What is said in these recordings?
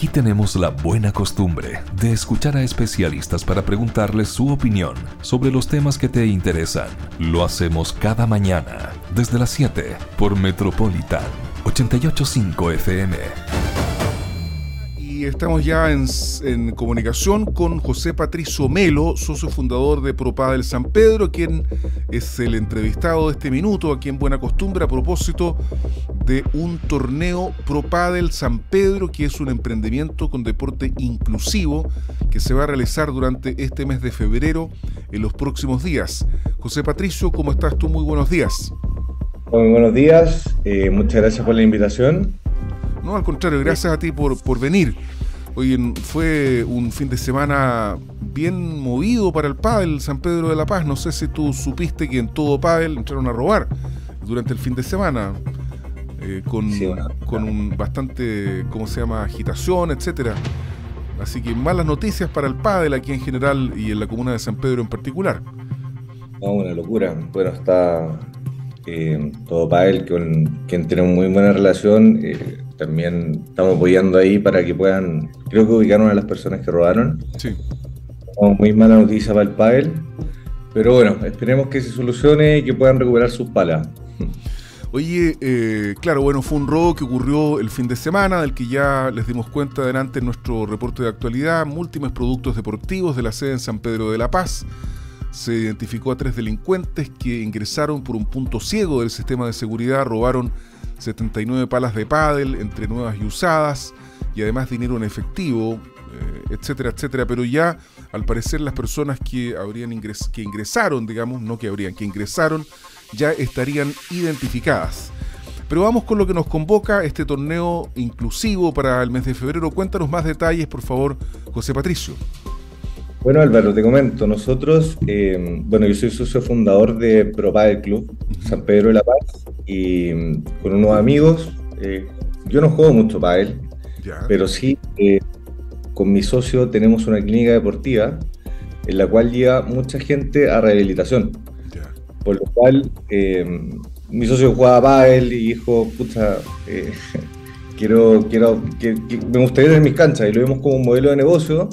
Aquí tenemos la buena costumbre de escuchar a especialistas para preguntarles su opinión sobre los temas que te interesan. Lo hacemos cada mañana, desde las 7, por Metropolitan 885 FM estamos ya en, comunicación con José Patricio Melo, socio fundador de Propadel San Pedro, quien es el entrevistado de este minuto, aquí en Buena Costumbre, a propósito de un torneo Propadel San Pedro, que es un emprendimiento con deporte inclusivo que se va a realizar durante este mes de febrero en los próximos días. José Patricio, ¿cómo estás tú? Muy buenos días. Muy buenos días, eh, muchas gracias por la invitación. No, al contrario, gracias a ti por, por venir. Hoy fue un fin de semana bien movido para el pádel San Pedro de la Paz. No sé si tú supiste que en todo pádel entraron a robar durante el fin de semana. Eh, con, con un bastante, ¿cómo se llama?, agitación, etcétera. Así que malas noticias para el pádel aquí en general y en la comuna de San Pedro en particular. No, una locura. Bueno, está eh, todo pádel con quien tiene muy buena relación. Eh, también estamos apoyando ahí para que puedan, creo que ubicaron a las personas que robaron. Sí. Muy mala noticia para el pádel, pero bueno, esperemos que se solucione y que puedan recuperar sus palas. Oye, eh, claro, bueno, fue un robo que ocurrió el fin de semana, del que ya les dimos cuenta adelante en nuestro reporte de actualidad. Múltiples productos deportivos de la sede en San Pedro de la Paz. Se identificó a tres delincuentes que ingresaron por un punto ciego del sistema de seguridad, robaron 79 palas de pádel entre nuevas y usadas y además dinero en efectivo, eh, etcétera, etcétera. Pero ya al parecer las personas que habrían que ingresaron, digamos, no que habrían, que ingresaron, ya estarían identificadas. Pero vamos con lo que nos convoca este torneo inclusivo para el mes de febrero. Cuéntanos más detalles, por favor, José Patricio. Bueno, Álvaro, te comento, nosotros, eh, bueno, yo soy socio fundador de ProPadel Club, San Pedro de la Paz, y mm, con unos amigos, eh, yo no juego mucho pádel, pero sí eh, con mi socio tenemos una clínica deportiva en la cual llega mucha gente a rehabilitación. Por lo cual, mi socio jugaba pádel y dijo, pucha, quiero, quiero, que, me gustaría tener mis canchas y lo vemos como un modelo de negocio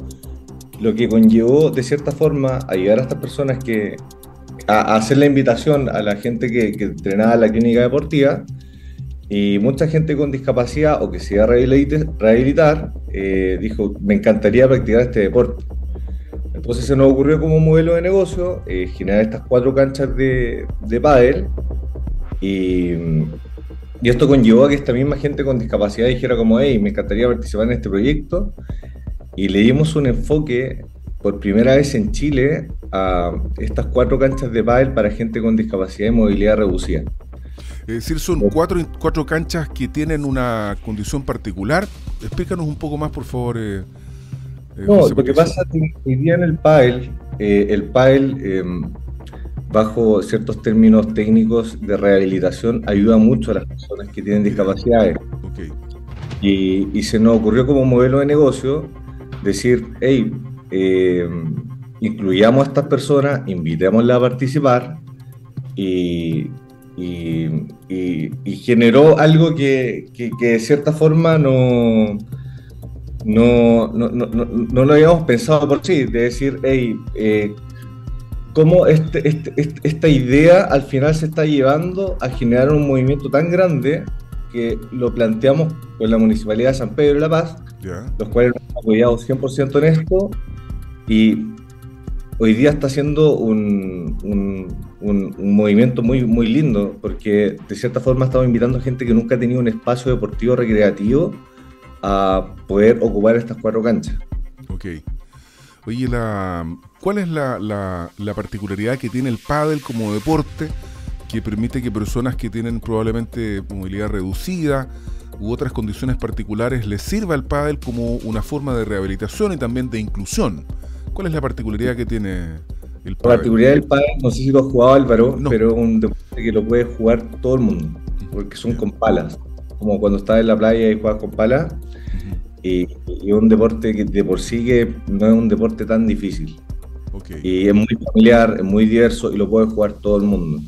lo que conllevó de cierta forma a llegar a estas personas que a, hacer la invitación a la gente que, que entrenaba en la clínica deportiva y mucha gente con discapacidad o que se iba a rehabilitar, eh, dijo, me encantaría practicar este deporte. Entonces se nos ocurrió como modelo de negocio eh, generar estas cuatro canchas de, de pádel y, y, esto conllevó a que esta misma gente con discapacidad dijera como, hey, me encantaría participar en este proyecto y le dimos un enfoque por primera vez en Chile a estas cuatro canchas de pádel para gente con discapacidad y movilidad reducida. Es decir, son cuatro, cuatro canchas que tienen una condición particular. Explícanos un poco más, por favor. Eh, eh, no, lo que pasa que hoy día en el pádel, eh, el pádel, em, bajo ciertos términos técnicos de rehabilitación, ayuda mucho a las personas que tienen discapacidades. Y, y se nos ocurrió como modelo de negocio decir, hey, eh, incluyamos a estas personas, invitémosla a participar y, generó algo que, de cierta forma no, no, no, lo habíamos pensado por sí, de decir, hey, eh, cómo este, este, este, esta idea al final se está llevando a generar un movimiento tan grande que lo planteamos con la Municipalidad de San Pedro de la Paz, los cuales nos han apoyado 100% en esto y hoy día está haciendo un, un, movimiento muy, muy lindo porque de cierta forma estamos invitando a gente que nunca ha tenido un espacio deportivo recreativo a poder ocupar estas cuatro canchas. Ok. Oye, la, ¿cuál es la, la, la particularidad que tiene el pádel como deporte? Que permite que personas que tienen probablemente movilidad reducida u otras condiciones particulares les sirva el pádel como una forma de rehabilitación y también de inclusión. ¿Cuál es la particularidad que tiene el pádel? La particularidad del pádel, no sé si lo has jugado Álvaro, pero es un deporte que lo puede jugar todo el mundo, porque son con palas, como cuando estás en la playa y juegas con palas, y, es un deporte que de por sí que no es un deporte tan difícil. Y es muy familiar, es muy diverso y lo puede jugar todo el mundo.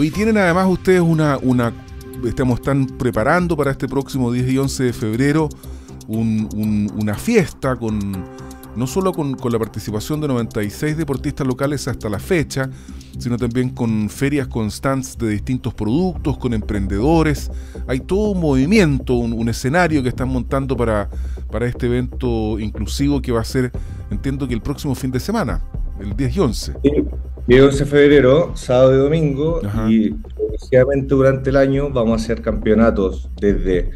Hoy tienen además ustedes una, una, estamos están preparando para este próximo 10 y 11 de febrero una fiesta con no solo con, la participación de 96 deportistas locales hasta la fecha, sino también con ferias constantes de distintos productos, con emprendedores. Hay todo un movimiento, un, escenario que están montando para, para este evento inclusivo que va a ser, entiendo que el próximo fin de semana, el 10 y 11. el 11 de febrero, sábado y domingo, y progresivamente durante el año vamos a hacer campeonatos desde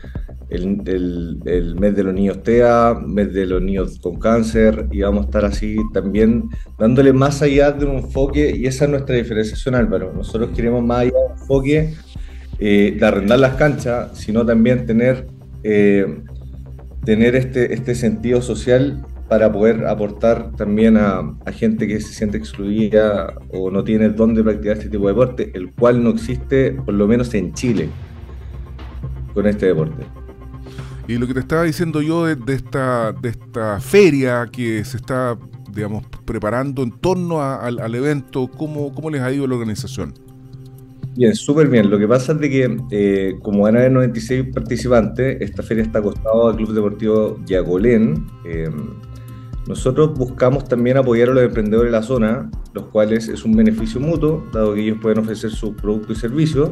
el, mes de los niños TEA, mes de los niños con cáncer, y vamos a estar así también dándole más allá de un enfoque, y esa es nuestra diferenciación, Álvaro. Nosotros queremos más allá de un enfoque eh, de arrendar las canchas, sino también tener, eh, tener este, este sentido social para poder aportar también a, a, gente que se siente excluida o no tiene dónde practicar este tipo de deporte, el cual no existe, por lo menos en Chile, con este deporte. Y lo que te estaba diciendo yo de, esta, de esta feria que se está, digamos, preparando en torno al, evento, ¿cómo, ¿cómo les ha ido la organización? Bien, súper bien. Lo que pasa es de que, eh, como van a haber 96 participantes, esta feria está acostada al Club Deportivo Yagolén. Em, nosotros buscamos también apoyar a los emprendedores de la zona, los cuales es un beneficio mutuo, dado que ellos pueden ofrecer sus productos y servicios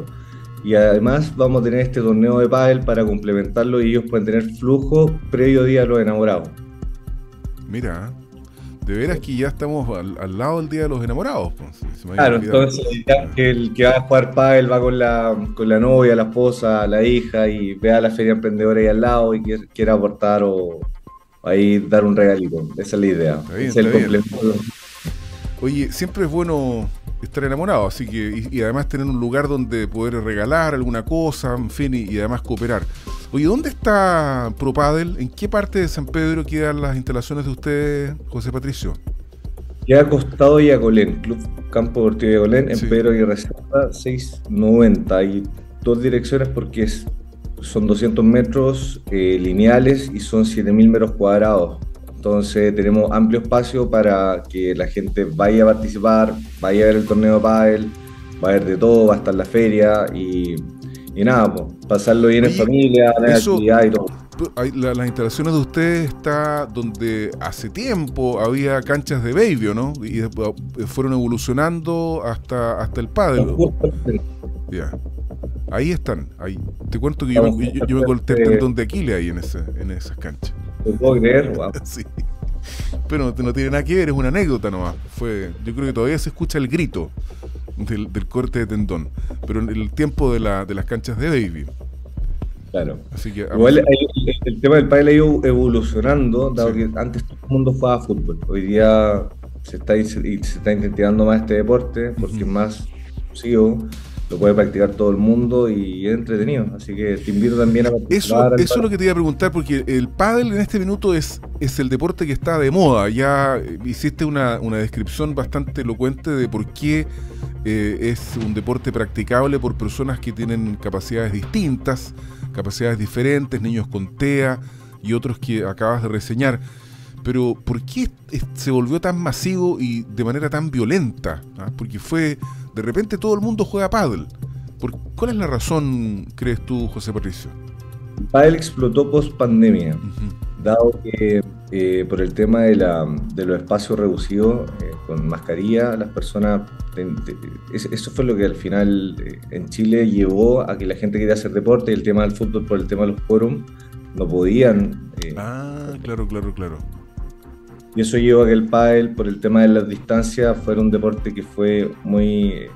y además vamos a tener este torneo de pádel para complementarlo y ellos pueden tener flujo previo día a los enamorados. Mira, de veras que ya estamos al, lado del día de los enamorados. Pues, claro, entonces el que va a jugar pádel va con la, con la novia, la esposa, la hija y vea la feria emprendedora ahí al lado y quiera, aportar o ahí dar un regalito. Esa es la idea. Oye, siempre es bueno estar enamorado, así que, y, además tener un lugar donde poder regalar alguna cosa, en fin, y, además cooperar. Oye, ¿dónde está ProPadel? ¿En qué parte de San Pedro quedan las instalaciones de usted, José Patricio? Queda acostado Yagolén, Club Campo Deportivo Yagolén, en Pedro y Reserva 690. Hay dos direcciones porque es, son 200 metros eh, lineales y son 7000 metros cuadrados. Entonces tenemos amplio espacio para que la gente vaya a participar, vaya a ver el torneo de pádel, va a ver de todo, va a estar la feria y, nada, pues, pasarlo bien en familia, la actividad y todo. las instalaciones de ustedes está donde hace tiempo había canchas de baby, ¿no? Y fueron evolucionando hasta, hasta el pádel. Ya. Ahí están, ahí. Te cuento que yo, me, yo, me corté el tendón de Aquiles ahí en, ese, en esas canchas. Te puedo creer, sí. Pero no, tiene nada que ver, es una anécdota nomás. Fue, yo creo que todavía se escucha el grito del, corte de tendón. Pero en el tiempo de, la, de las canchas de Baby. Claro. Así que, Igual el, tema del pádel ha ido evolucionando, dado que antes todo el mundo jugaba fútbol. Hoy día se está, se está intentando más este deporte porque es más exclusivo lo puede practicar todo el mundo y es entretenido. Así que te invito también a participar. Eso, eso es lo que te iba a preguntar, porque el pádel en este minuto es, es el deporte que está de moda. Ya hiciste una, descripción bastante elocuente de por qué eh, es un deporte practicable por personas que tienen capacidades distintas, capacidades diferentes, niños con TEA y otros que acabas de reseñar. Pero ¿por qué se volvió tan masivo y de manera tan violenta? ¿Ah? Porque fue de repente todo el mundo juega pádel. ¿Cuál es la razón, crees tú, José Patricio? Pádel explotó post pandemia, dado que eh, por el tema de, la, de los espacios reducidos eh, con mascarilla, las personas, eso fue lo que al final eh, en Chile llevó a que la gente quería hacer deporte y el tema del fútbol por el tema de los quórum no podían. ah, claro, claro, claro. Y eso llevó a que el pádel, por el tema de las distancias, fuera un deporte que fue muy,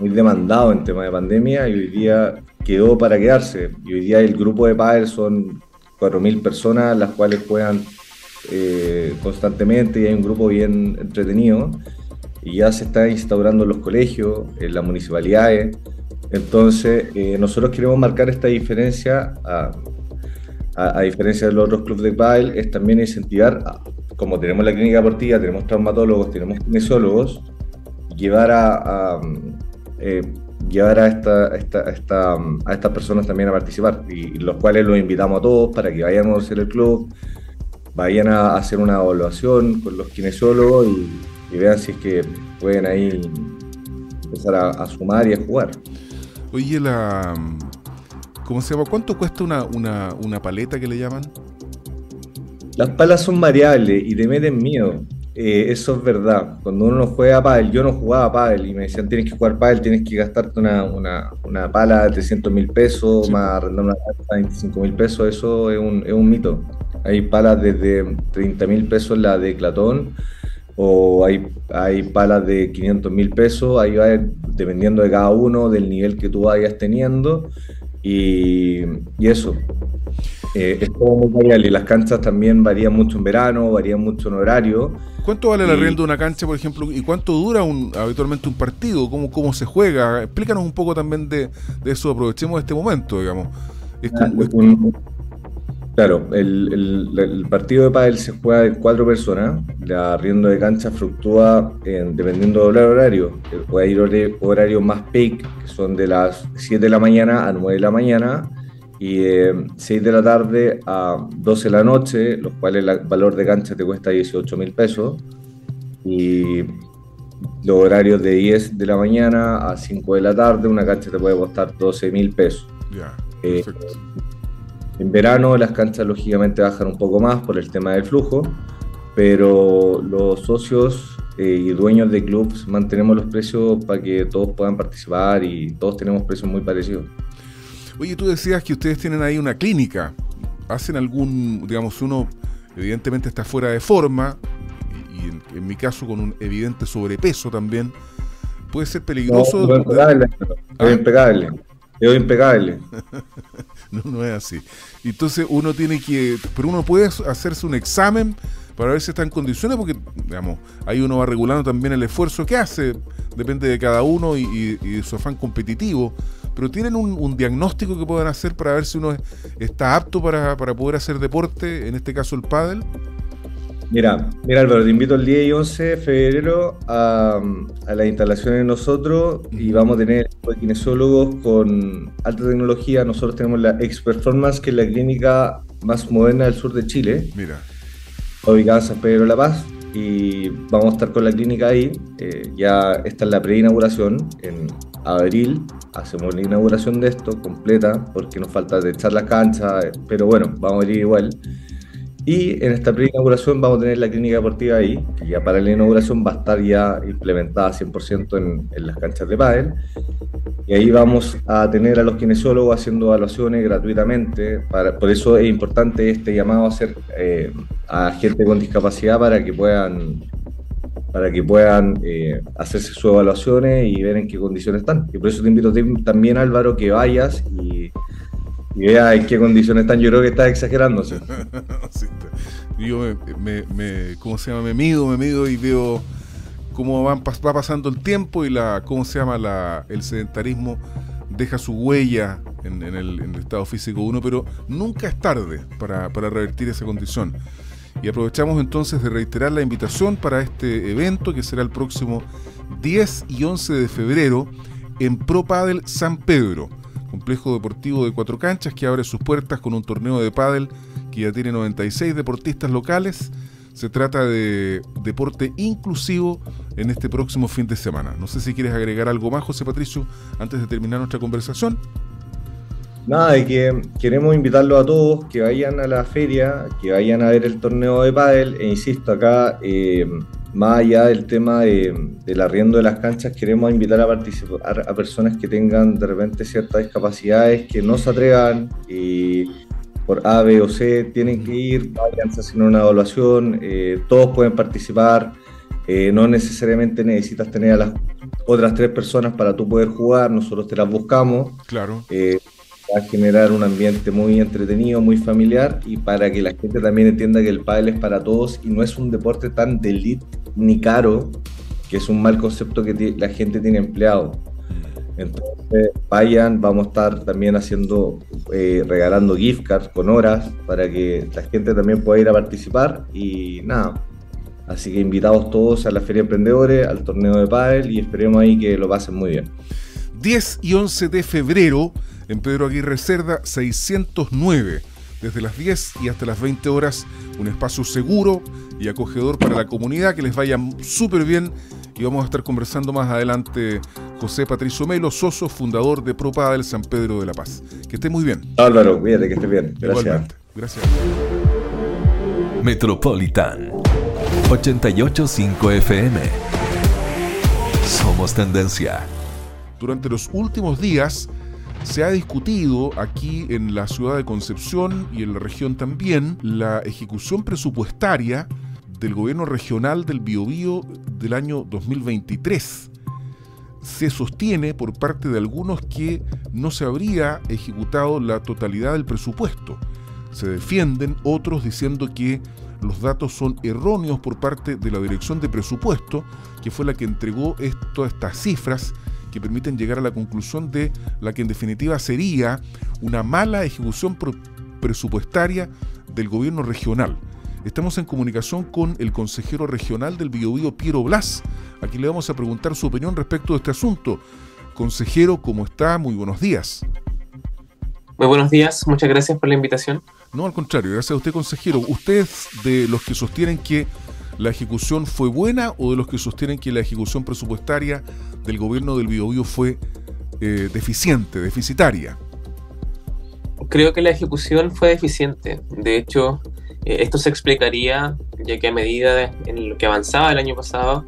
muy demandado en tema de pandemia y hoy día quedó para quedarse. Y hoy día el grupo de pádel son 4.000 personas, las cuales juegan eh, constantemente y hay un grupo bien entretenido. Y ya se está instaurando en los colegios, en las municipalidades. Entonces, eh, nosotros queremos marcar esta diferencia, a, a, diferencia de los otros clubes de pádel, es también incentivar a, como tenemos la clínica deportiva, tenemos traumatólogos, tenemos kinesiólogos, llevar a, eh, llevar a, esta, esta, a estas personas también a participar, y, los cuales los invitamos a todos para que vayan a conocer el club, vayan a hacer una evaluación con los kinesiólogos y, vean si es que pueden ahí empezar a, sumar y a jugar. Oye, la ¿cómo se llama? ¿Cuánto cuesta una, una paleta que le llaman? Las palas son variables y te meten miedo. Eh, eso es verdad. Cuando uno no juega pádel, yo no jugaba pádel y me decían tienes que jugar pádel, tienes que gastarte una, una, una pala de 300 mil pesos, más arrendar una pala de 25 mil pesos, eso es un, es un mito. Hay palas desde 30 mil pesos la de Clatón o hay, hay palas de 500 mil pesos, ahí va dependiendo de cada uno, del nivel que tú vayas teniendo y, y eso. Eh, es todo muy variable las canchas también varían mucho en verano, varían mucho en horario. ¿Cuánto vale la renta de una cancha, por ejemplo, y cuánto dura un, habitualmente un partido? ¿Cómo, ¿Cómo se juega? Explícanos un poco también de, de eso, aprovechemos este momento, digamos. Es ah, Claro, el, partido de pádel se juega de cuatro personas. La arriendo de cancha fluctúa dependiendo del horario. Puede ir horarios más peak, que son de las 7 de la mañana a 9 de la mañana, y de 6 de la tarde a 12 de la noche, los cuales el valor de cancha te cuesta 18 mil pesos. Y los horarios de 10 de la mañana a 5 de la tarde, una cancha te puede costar 12 mil pesos. Ya, eh, en verano las canchas lógicamente bajan un poco más por el tema del flujo, pero los socios eh, y dueños de clubs mantenemos los precios para que todos puedan participar y todos tenemos precios muy parecidos. Oye, tú decías que ustedes tienen ahí una clínica. ¿Hacen algún, digamos, uno evidentemente está fuera de forma y, en, mi caso con un evidente sobrepeso también? Puede ser peligroso. No, impecable. ¿Ah? impecable. Es impecable. no, no es así. Entonces uno tiene que, pero uno puede hacerse un examen para ver si está en condiciones, porque, digamos, ahí uno va regulando también el esfuerzo que hace, depende de cada uno y, de su afán competitivo, pero tienen un, diagnóstico que puedan hacer para ver si uno está apto para, para poder hacer deporte, en este caso el pádel. Mira, mira Álvaro, te invito el 10 y 11 de febrero a, a las instalaciones nosotros y vamos a tener kinesiólogos con alta tecnología. Nosotros tenemos la X Performance, que es la clínica más moderna del sur de Chile. Mira. Ubicada en San Pedro de la Paz. Y vamos a estar con la clínica ahí. Eh, ya está en la pre-inauguración. En abril hacemos la inauguración de esto completa, porque nos falta de echar la cancha. Pero bueno, vamos a ir igual. Y en esta pre-inauguración vamos a tener la clínica deportiva ahí, que ya para la inauguración va a estar ya implementada 100% en, en, las canchas de pádel. Y ahí vamos a tener a los kinesiólogos haciendo evaluaciones gratuitamente. Para, por eso es importante este llamado a hacer eh, a gente con discapacidad para que puedan para que puedan eh, hacerse sus evaluaciones y ver en qué condiciones están. Y por eso te invito también, Álvaro, que vayas y y vea en qué condiciones están, yo creo que está exagerándose. yo me, ¿cómo se llama? Me mido, me mido y veo cómo va pasando el tiempo y la, ¿cómo se llama? La, el sedentarismo deja su huella en, el, estado físico uno, pero nunca es tarde para revertir esa condición. Y aprovechamos entonces de reiterar la invitación para este evento que será el próximo 10 y 11 de febrero en Pro Padel San Pedro complejo deportivo de cuatro canchas que abre sus puertas con un torneo de pádel que ya tiene 96 deportistas locales. Se trata de deporte inclusivo en este próximo fin de semana. No sé si quieres agregar algo más, José Patricio, antes de terminar nuestra conversación. Nada, de que queremos invitarlos a todos que vayan a la feria, que vayan a ver el torneo de pádel. E insisto, acá eh, más allá del tema de, del arriendo de las canchas, queremos invitar a participar a personas que tengan de repente ciertas discapacidades, que no se atrevan y por A, B o C tienen que ir, vayan a hacer una evaluación, eh, todos pueden participar, eh, no necesariamente necesitas tener a las otras tres personas para tú poder jugar, nosotros te las buscamos. Claro. Eh, generar un ambiente muy entretenido, muy familiar y para que la gente también entienda que el pádel es para todos y no es un deporte tan de ni caro, que es un mal concepto que la gente tiene empleado. Entonces, vayan, vamos a estar también haciendo, eh, regalando gift cards con horas para que la gente también pueda ir a participar y nada. Así que invitados todos a la Feria Emprendedores, al torneo de pádel y esperemos ahí que lo pasen muy bien. 10 y 11 de febrero en Pedro Aguirre Cerda 609 desde las 10 y hasta las 20 horas, un espacio seguro y acogedor para la comunidad, que les vaya súper bien. Y vamos a estar conversando más adelante José Patricio Melo, Soso, fundador de Propada del San Pedro de la Paz. Que esté muy bien. Álvaro, cuídate, que esté bien. Gracias. Gracias. Metropolitan 885 FM. Somos tendencia. Durante los últimos días se ha discutido aquí en la ciudad de Concepción y en la región también la ejecución presupuestaria del gobierno regional del Biobío del año 2023. Se sostiene por parte de algunos que no se habría ejecutado la totalidad del presupuesto. Se defienden otros diciendo que los datos son erróneos por parte de la Dirección de Presupuesto, que fue la que entregó estas cifras que permiten llegar a la conclusión de la que en definitiva sería una mala ejecución presupuestaria del gobierno regional. Estamos en comunicación con el consejero regional del Biobío, Piero Blas. Aquí le vamos a preguntar su opinión respecto de este asunto. Consejero, ¿cómo está? Muy buenos días. Muy buenos días, muchas gracias por la invitación. No, al contrario, gracias a usted, consejero. ¿Usted es de los que sostienen que la ejecución fue buena o de los que sostienen que la ejecución presupuestaria del gobierno del Biobío fue eh, deficiente, deficitaria? Creo que la ejecución fue deficiente. De hecho, eh, esto se explicaría ya que a medida en lo que avanzaba el año pasado,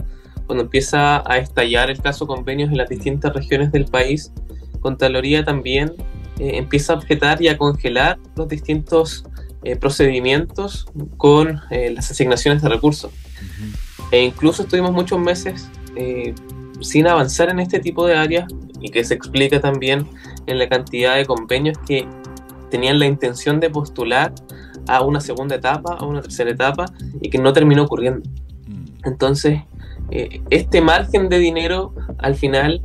cuando empieza a estallar el caso convenios en las distintas regiones del país, Contraloría también eh, empieza a objetar y a congelar los distintos eh, procedimientos con las asignaciones de recursos. E incluso estuvimos muchos meses sin avanzar en este tipo de áreas y que se explica también en la cantidad de convenios que tenían la intención de postular a una segunda etapa, a una tercera etapa, y que no terminó ocurriendo. Mm. Entonces, eh, este margen de dinero al final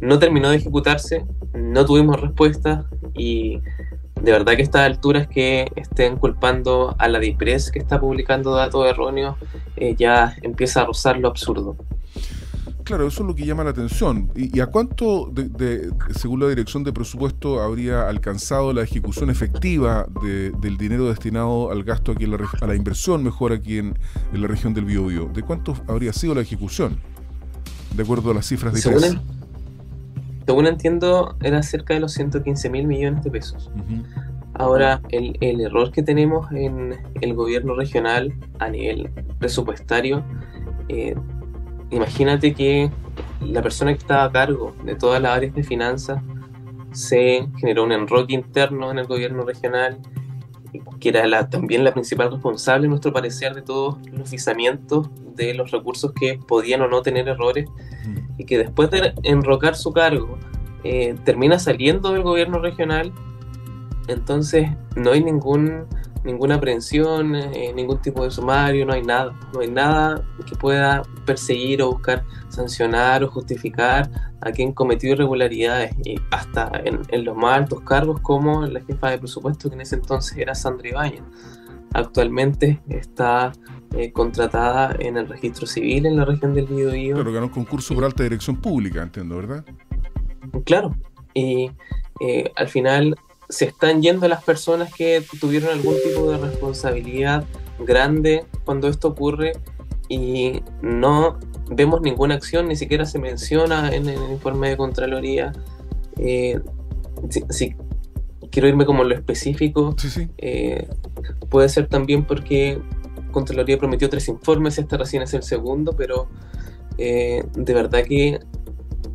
no terminó de ejecutarse, no tuvimos respuesta y de verdad que a estas alturas que estén culpando a la DIPRES que está publicando datos erróneos eh, ya empieza a rozar lo absurdo. Claro, eso es lo que llama la atención. ¿Y, a cuánto, de, según la Dirección de Presupuesto, habría alcanzado la ejecución efectiva del dinero destinado al gasto aquí en la, a la inversión, mejor aquí en, la región del Biobío? ¿De cuánto habría sido la ejecución? De acuerdo a las cifras de según, entiendo, era cerca de los 115 mil millones de pesos. Ahora, el, el error que tenemos en el gobierno regional a nivel presupuestario eh, imagínate que la persona que estaba a cargo de todas las áreas de finanzas se generó un enroque interno en el gobierno regional, que era también la principal responsable, en nuestro parecer, de todos los visamientos de los recursos que podían o no tener errores, y que después de enrocar su cargo, eh, termina saliendo del gobierno regional, entonces no hay ningún ninguna aprehensión, eh, ningún tipo de sumario, no hay nada. No hay nada que pueda perseguir o buscar sancionar o justificar a quien cometió irregularidades, y hasta en, los más altos cargos como la jefa de presupuesto que en ese entonces era Sandra Ibañez. Actualmente está eh, contratada en el registro civil en la región del Biobío. Pero ganó un concurso por alta dirección pública, entiendo, ¿verdad? Claro, y eh, al final se están yendo las personas que tuvieron algún tipo de responsabilidad grande cuando esto ocurre y no vemos ninguna acción, ni siquiera se menciona en el informe de Contraloría. Eh, si, quiero irme como en lo específico, eh, puede ser también porque Contraloría prometió tres informes, este recién es el segundo, pero eh, de verdad que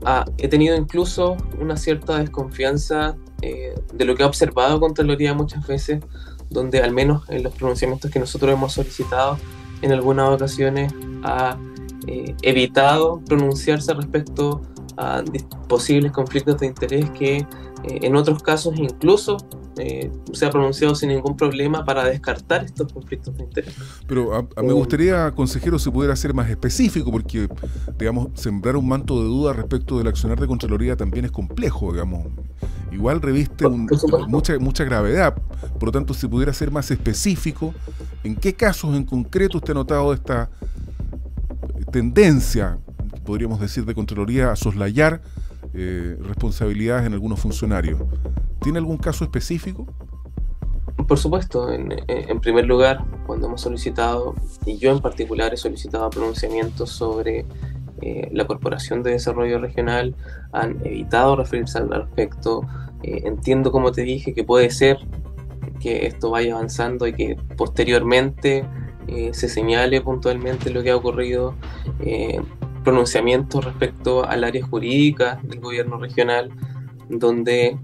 ah, he tenido incluso una cierta desconfianza eh, de lo que ha observado Contraloría muchas veces, donde al menos en los pronunciamientos que nosotros hemos solicitado en algunas ocasiones ha eh, evitado pronunciarse respecto a posibles conflictos de interés que eh, en otros casos incluso eh, se ha pronunciado sin ningún problema para descartar estos conflictos de interés. Pero me gustaría, consejero, si pudiera ser más específico, porque, digamos, sembrar un manto de duda respecto del accionar de Contraloría también es complejo, digamos. Igual reviste mucha, mucha gravedad. Por lo tanto, si pudiera ser más específico, ¿en qué casos en concreto usted ha notado esta tendencia, podríamos decir, de Contraloría a soslayar eh, responsabilidades en algunos funcionarios? ¿Tiene algún caso específico? Por supuesto, en, primer lugar, cuando hemos solicitado, y yo en particular he solicitado pronunciamientos sobre eh, la Corporación de Desarrollo Regional, han evitado referirse al respecto. Eh, entiendo, como te dije, que puede ser que esto vaya avanzando y que posteriormente eh, se señale puntualmente lo que ha ocurrido, pronunciamientos respecto al área jurídica del gobierno regional, donde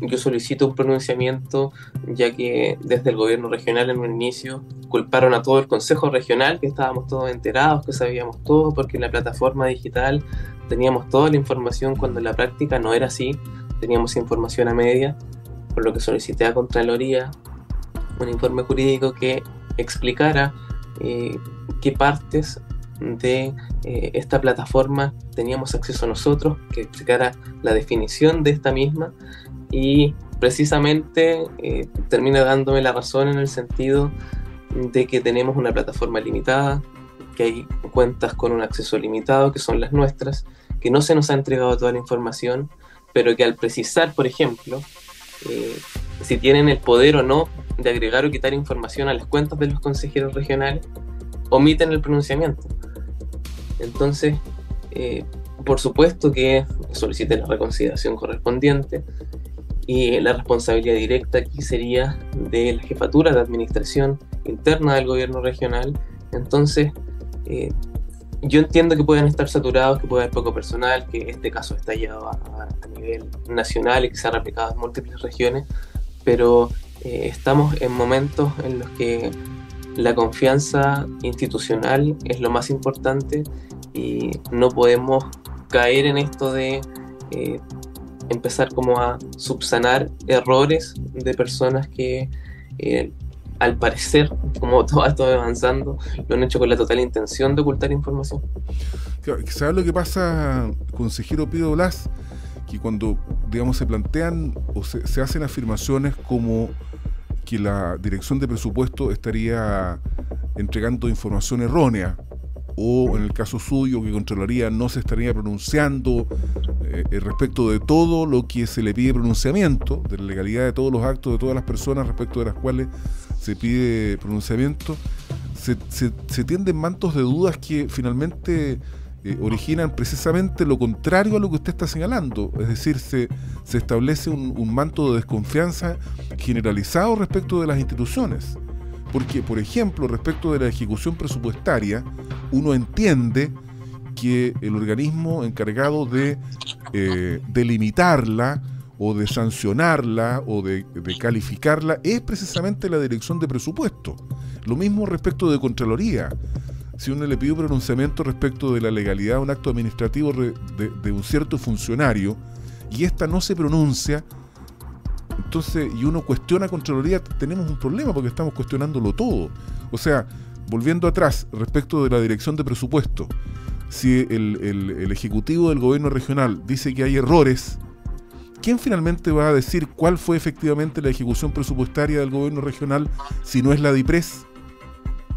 yo solicito un pronunciamiento, ya que desde el gobierno regional en un inicio culparon a todo el consejo regional, que estábamos todos enterados, que sabíamos todo, porque en la plataforma digital teníamos toda la información cuando en la práctica no era así, teníamos información a media, por lo que solicité a Contraloría un informe jurídico que explicara eh, qué partes de eh, esta plataforma teníamos acceso nosotros, que explicara la definición de esta misma y precisamente eh, termina dándome la razón en el sentido de que tenemos una plataforma limitada, que hay cuentas con un acceso limitado, que son las nuestras, que no se nos ha entregado toda la información, pero que al precisar, por ejemplo, eh, si tienen el poder o no de agregar o quitar información a las cuentas de los consejeros regionales, omiten el pronunciamiento. Entonces, eh, por supuesto que soliciten la reconsideración correspondiente, y la responsabilidad directa aquí sería de la jefatura de administración interna del gobierno regional. Entonces, eh, yo entiendo que pueden estar saturados, que puede haber poco personal, que este caso está llevado a, nivel nacional y que se ha replicado en múltiples regiones, pero eh, estamos en momentos en los que la confianza institucional es lo más importante y no podemos caer en esto de eh, empezar como a subsanar errores de personas que eh, al parecer, como todo esto avanzando, lo han hecho con la total intención de ocultar información. ¿Sabes lo que pasa, consejero Pido Blas? Que cuando, digamos, se plantean o se hacen afirmaciones como que la dirección de presupuesto estaría entregando información errónea o en el caso suyo que controlaría no se estaría pronunciando eh, respecto de todo lo que se le pide pronunciamiento, de la legalidad de todos los actos de todas las personas respecto de las cuales se pide pronunciamiento, se, se, tienden mantos de dudas que finalmente eh, originan precisamente lo contrario a lo que usted está señalando, es decir, se, se establece un, manto de desconfianza generalizado respecto de las instituciones. Porque, por ejemplo, respecto de la ejecución presupuestaria, uno entiende que el organismo encargado de eh, delimitarla o de sancionarla o de, calificarla es precisamente la dirección de presupuesto. Lo mismo respecto de Contraloría. Si uno le pide un pronunciamiento respecto de la legalidad de un acto administrativo de, un cierto funcionario y ésta no se pronuncia, entonces, y uno cuestiona Contraloría, tenemos un problema porque estamos cuestionándolo todo. O sea, volviendo atrás, respecto de la dirección de presupuesto, si el, Ejecutivo del Gobierno Regional dice que hay errores, ¿quién finalmente va a decir cuál fue efectivamente la ejecución presupuestaria del Gobierno Regional si no es la DIPRES?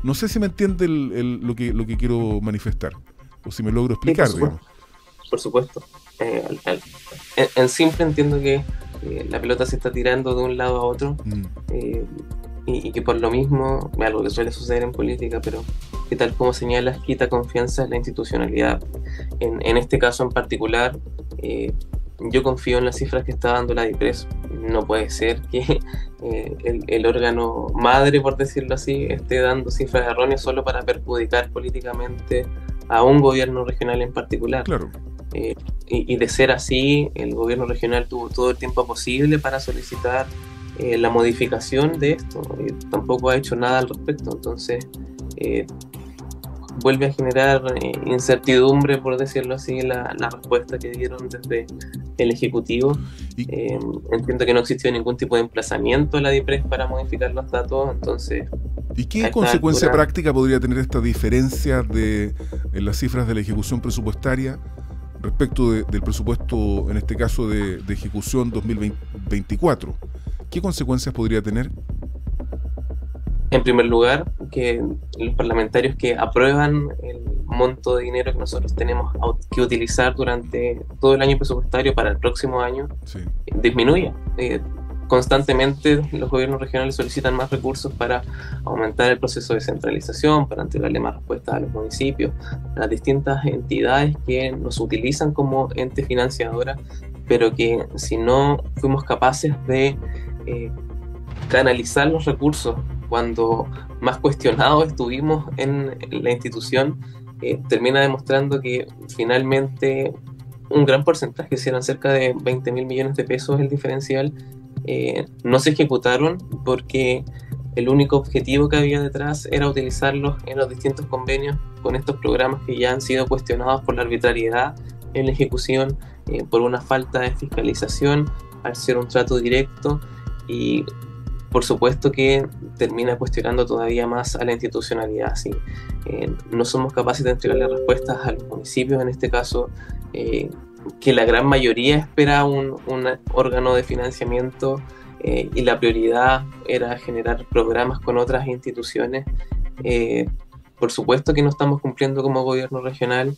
No sé si me entiende lo, que, lo que quiero manifestar, o si me logro explicar, por Supuesto. Eh, en simple entiendo que la pelota se está tirando de un lado a otro mm. eh, y, que por lo mismo, algo que suele suceder en política, pero que tal como señalas, quita confianza en la institucionalidad. En, este caso en particular, eh, yo confío en las cifras que está dando la DIPRES. No puede ser que eh, el, el, órgano madre, por decirlo así, esté dando cifras erróneas solo para perjudicar políticamente a un gobierno regional en particular. Claro. Eh, y, de ser así, el gobierno regional tuvo todo el tiempo posible para solicitar eh, la modificación de esto. y tampoco ha hecho nada al respecto. Entonces, eh, vuelve a generar incertidumbre, por decirlo así, la, respuesta que dieron desde el Ejecutivo. entiendo que no existió ningún tipo de emplazamiento en la DIPRES para modificar los datos, entonces... ¿Y qué consecuencia práctica podría tener esta diferencia de, en las cifras de la ejecución presupuestaria respecto del presupuesto, en este caso de, ejecución 2024. ¿Qué consecuencias podría tener? En primer lugar, que los parlamentarios que aprueban el monto de dinero que nosotros tenemos que utilizar durante todo el año presupuestario para el próximo año disminuya. Eh, constantemente los gobiernos regionales solicitan más recursos para aumentar el proceso de centralización, para entregarle más respuestas a los municipios, a las distintas entidades que nos utilizan como ente financiadora, pero que si no fuimos capaces de eh, canalizar los recursos cuando más cuestionados estuvimos en, la institución, eh, termina demostrando que finalmente un gran porcentaje, si eran cerca de 20 mil millones de pesos el diferencial, eh, no se ejecutaron porque el único objetivo que había detrás era utilizarlos en los distintos convenios con estos programas que ya han sido cuestionados por la arbitrariedad en la ejecución, eh, por una falta de fiscalización, al ser un trato directo y por supuesto que termina cuestionando todavía más a la institucionalidad. Si eh, no somos capaces de entregarle respuestas a los municipios, en este caso, eh, que la gran mayoría espera un, órgano de financiamiento eh, y la prioridad era generar programas con otras instituciones. por supuesto que no estamos cumpliendo como gobierno regional,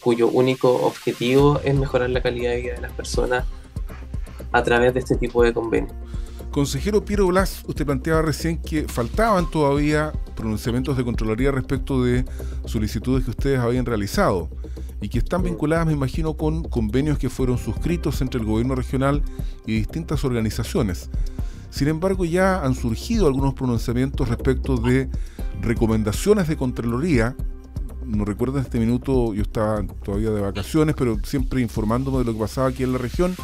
cuyo único objetivo es mejorar la calidad de vida de las personas a través de este tipo de convenios. Consejero Piero Blas, usted planteaba recién que faltaban todavía pronunciamientos de Contraloría respecto de solicitudes que ustedes habían realizado y que están vinculadas, me imagino, con convenios que fueron suscritos entre el gobierno regional y distintas organizaciones. Sin embargo, ya han surgido algunos pronunciamientos respecto de recomendaciones de Contraloría. No recuerdo en este minuto, yo estaba todavía de vacaciones, pero siempre informándome de lo que pasaba aquí en la región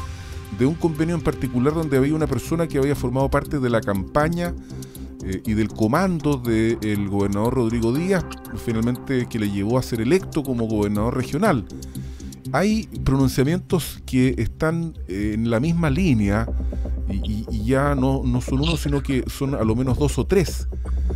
de un convenio en particular donde había una persona que había formado parte de la campaña eh, y del comando del gobernador Rodrigo Díaz, finalmente que le llevó a ser electo como gobernador regional. Hay pronunciamientos que están eh, en la misma línea y, ya no, no son uno, sino que son a lo menos dos o tres.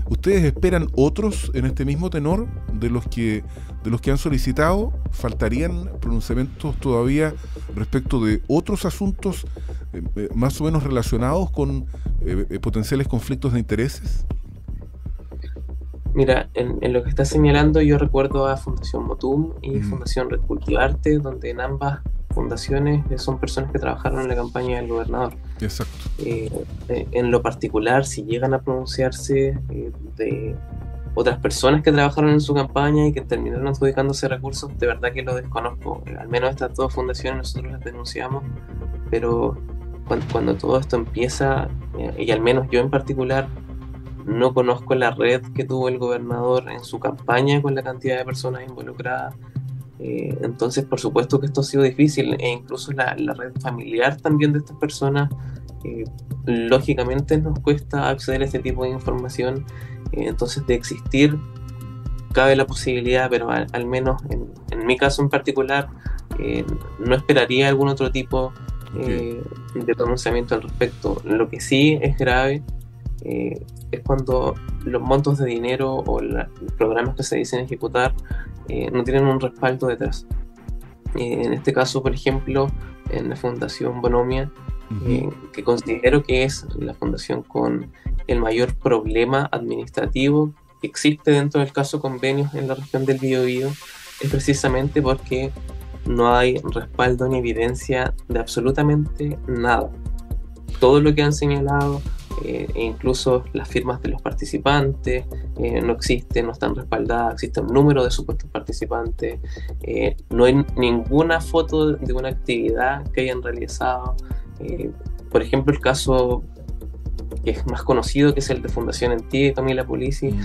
¿Ustedes esperan otros en este mismo tenor de los que de los que han solicitado? ¿Faltarían pronunciamientos todavía respecto de otros asuntos eh, eh, más o menos relacionados con eh, potenciales conflictos de intereses? Mira, en, lo que está señalando yo recuerdo a Fundación Motum y Fundación Red Cultivarte, donde en ambas fundaciones son personas que trabajaron en la campaña del gobernador. Exacto. en lo particular, si llegan a pronunciarse de otras personas que trabajaron en su campaña y que terminaron adjudicándose recursos, de verdad que lo desconozco. Al menos estas dos fundaciones nosotros las denunciamos, pero cuando, todo esto empieza, eh, y al menos yo en particular, no conozco la red que tuvo el gobernador en su campaña con la cantidad de personas involucradas. Eh, entonces, por supuesto que esto ha sido difícil, e incluso la, red familiar también de estas personas, lógicamente nos cuesta acceder a este tipo de información eh, entonces, de existir, cabe la posibilidad, pero al, menos en, mi caso en particular, eh, no esperaría algún otro tipo eh, de pronunciamiento al respecto. Lo que sí es grave es cuando los montos de dinero o los programas que se dicen ejecutar no tienen un respaldo detrás. en este caso, por ejemplo, en la Fundación Bonomia, que considero que es la fundación con el mayor problema administrativo que existe dentro del caso convenios en la región del Biobío es precisamente porque no hay respaldo ni evidencia de absolutamente nada. Todo lo que han señalado, eh, e incluso las firmas de los participantes, eh, no existen, no están respaldadas, existe un número de supuestos participantes, eh, no hay ninguna foto de una actividad que hayan realizado. Por ejemplo, el caso que es más conocido, que es el de Fundación Antigua y Camila Polisi. Mm.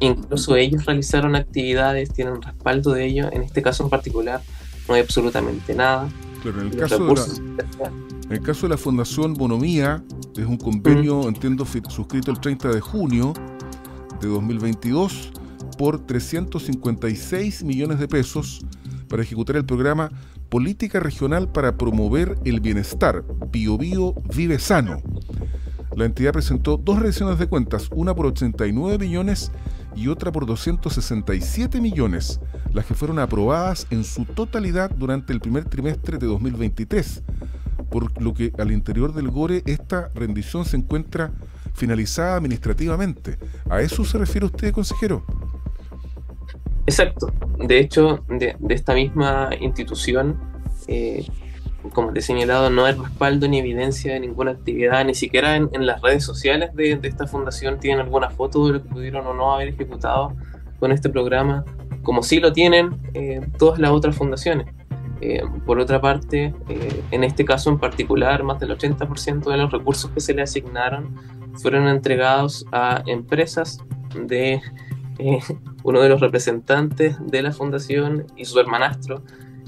Incluso ellos realizaron actividades, tienen respaldo de ello. En este caso en particular no hay absolutamente nada. Pero en el, caso de, la, en el caso de la Fundación Bonomía, es un convenio, mm. entiendo, suscrito el 30 de junio de 2022 por 356 millones de pesos para ejecutar el programa Política Regional para Promover el Bienestar, Bio Bio Vive Sano, la entidad presentó dos revisiones de cuentas, una por 89 millones y otra por 267 millones, las que fueron aprobadas en su totalidad durante el primer trimestre de 2023, por lo que al interior del GORE esta rendición se encuentra finalizada administrativamente. ¿A eso se refiere usted, consejero? Exacto. De hecho, de, esta misma institución eh, como te he señalado, no hay respaldo ni evidencia de ninguna actividad, ni siquiera en, las redes sociales de, esta fundación tienen alguna foto de lo que pudieron o no haber ejecutado con este programa, como sí lo tienen eh, todas las otras fundaciones. Eh, por otra parte, eh, en este caso en particular, más del 80% de los recursos que se le asignaron fueron entregados a empresas de uno de los representantes de la fundación y su hermanastro,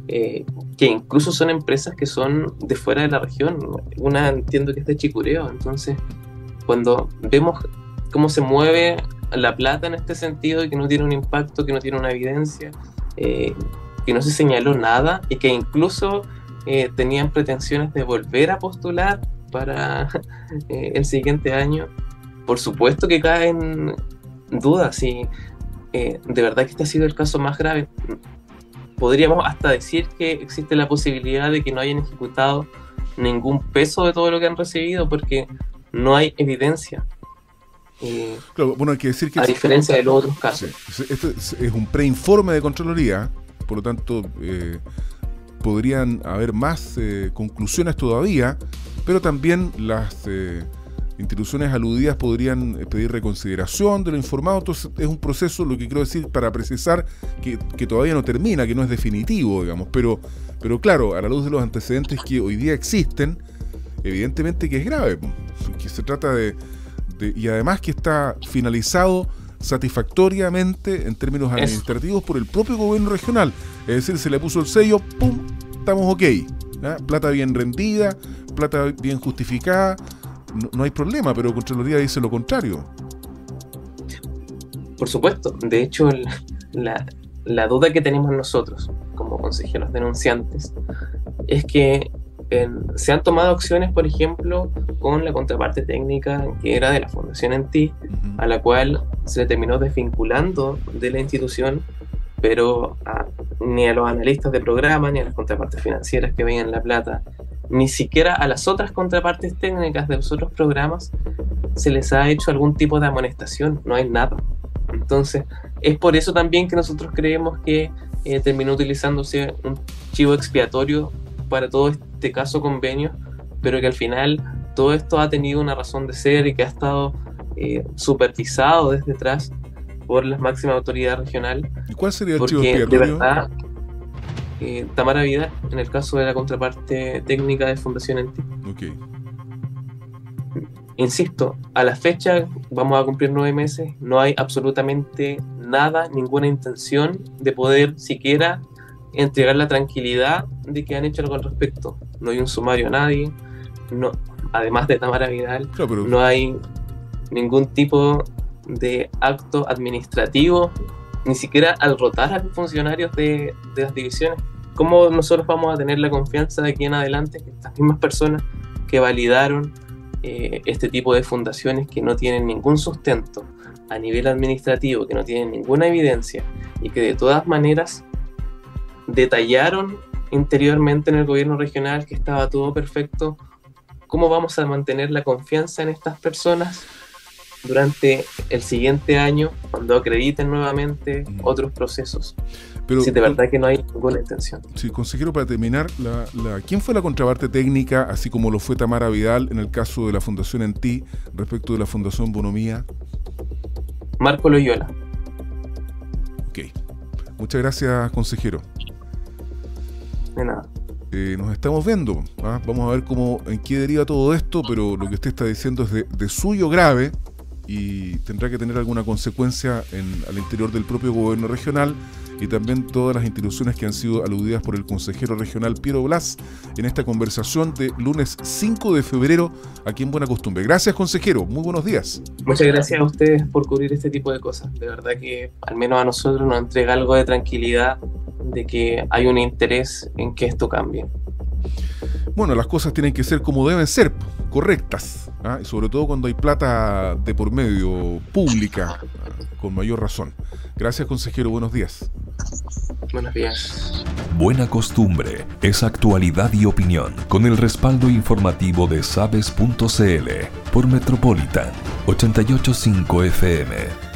eh, que incluso son empresas que son de fuera de la región. Una entiendo que es de Chicureo, entonces cuando vemos cómo se mueve la plata en este sentido y que no tiene un impacto, que no tiene una evidencia, eh, que no se señaló nada y que incluso tenían pretensiones de volver a postular para el siguiente año, por supuesto que caen dudas si eh, de verdad que este ha sido el caso más grave. Podríamos hasta decir que existe la posibilidad de que no hayan ejecutado ningún peso de todo lo que han recibido porque no hay evidencia. Eh, bueno, hay que decir que... A diferencia de los otros casos. Este es un preinforme de Contraloría, por lo tanto eh, podrían haber más conclusiones todavía, pero también las instituciones aludidas podrían eh, pedir reconsideración de lo informado. Entonces es un proceso, lo que quiero decir, para precisar que, todavía no termina, que no es definitivo, digamos. Pero, pero claro, a la luz de los antecedentes que hoy día existen, evidentemente que es grave, que se trata de, y además que está finalizado satisfactoriamente en términos administrativos por el propio gobierno regional. Es decir, se le puso el sello, ¡pum! Estamos ok. Plata bien rendida, plata bien justificada, no, hay problema, pero Contraloría dice lo contrario. Por supuesto, de hecho, la, la duda que tenemos nosotros como consejeros denunciantes es que se han tomado acciones, por ejemplo, con la contraparte técnica que era de la Fundación en ti, a la cual se le terminó desvinculando de la institución, pero ni a los analistas de programa, ni a las contrapartes financieras que veían la plata, ni siquiera a las otras contrapartes técnicas de los otros programas se les ha hecho algún tipo de amonestación, no hay nada. Entonces, es por eso también que nosotros creemos que eh, terminó utilizándose un chivo expiatorio para todo este caso convenio, pero que al final todo esto ha tenido una razón de ser y que ha estado eh, supervisado desde atrás por la máxima autoridad regional. ¿Y cuál sería el chivo expiatorio? Eh, Tamara Vida en el caso de la contraparte técnica de Fundación Enti. Insisto, a la fecha vamos a cumplir nueve meses, no hay absolutamente nada, ninguna intención de poder siquiera entregar la tranquilidad de que han hecho algo al respecto. No hay un sumario a nadie, no, además de Tamara Vidal, no hay ningún tipo de acto administrativo ni siquiera al rotar a los funcionarios de, las divisiones. ¿Cómo nosotros vamos a tener la confianza de aquí en adelante que estas mismas personas que validaron eh, este tipo de fundaciones que no tienen ningún sustento a nivel administrativo, que no tienen ninguna evidencia y que de todas maneras detallaron interiormente en el gobierno regional que estaba todo perfecto, ¿cómo vamos a mantener la confianza en estas personas durante el siguiente año cuando acrediten nuevamente mm. otros procesos. Pero, si de verdad que no hay ninguna intención. Sí, consejero, para terminar, la, ¿quién fue la contraparte técnica, así como lo fue Tamara Vidal en el caso de la Fundación En Ti respecto de la Fundación Bonomía? Marco Loyola. Ok. Muchas gracias, consejero. De nada. Eh, nos estamos viendo. ¿ah? Vamos a ver cómo, en qué deriva todo esto, pero lo que usted está diciendo es de, de suyo grave, y tendrá que tener alguna consecuencia en, al interior del propio gobierno regional y también todas las instituciones que han sido aludidas por el consejero regional Piero Blas en esta conversación de lunes 5 de febrero aquí en Buena Costumbre. Gracias, consejero. Muy buenos días. Muchas gracias a ustedes por cubrir este tipo de cosas. De verdad que al menos a nosotros nos entrega algo de tranquilidad de que hay un interés en que esto cambie. Bueno, las cosas tienen que ser como deben ser, correctas, ¿ah? y sobre todo cuando hay plata de por medio pública, con mayor razón. Gracias, consejero. Buenos días. Buenos días. Buena costumbre es actualidad y opinión con el respaldo informativo de sabes.cl por Metropolitan 885 FM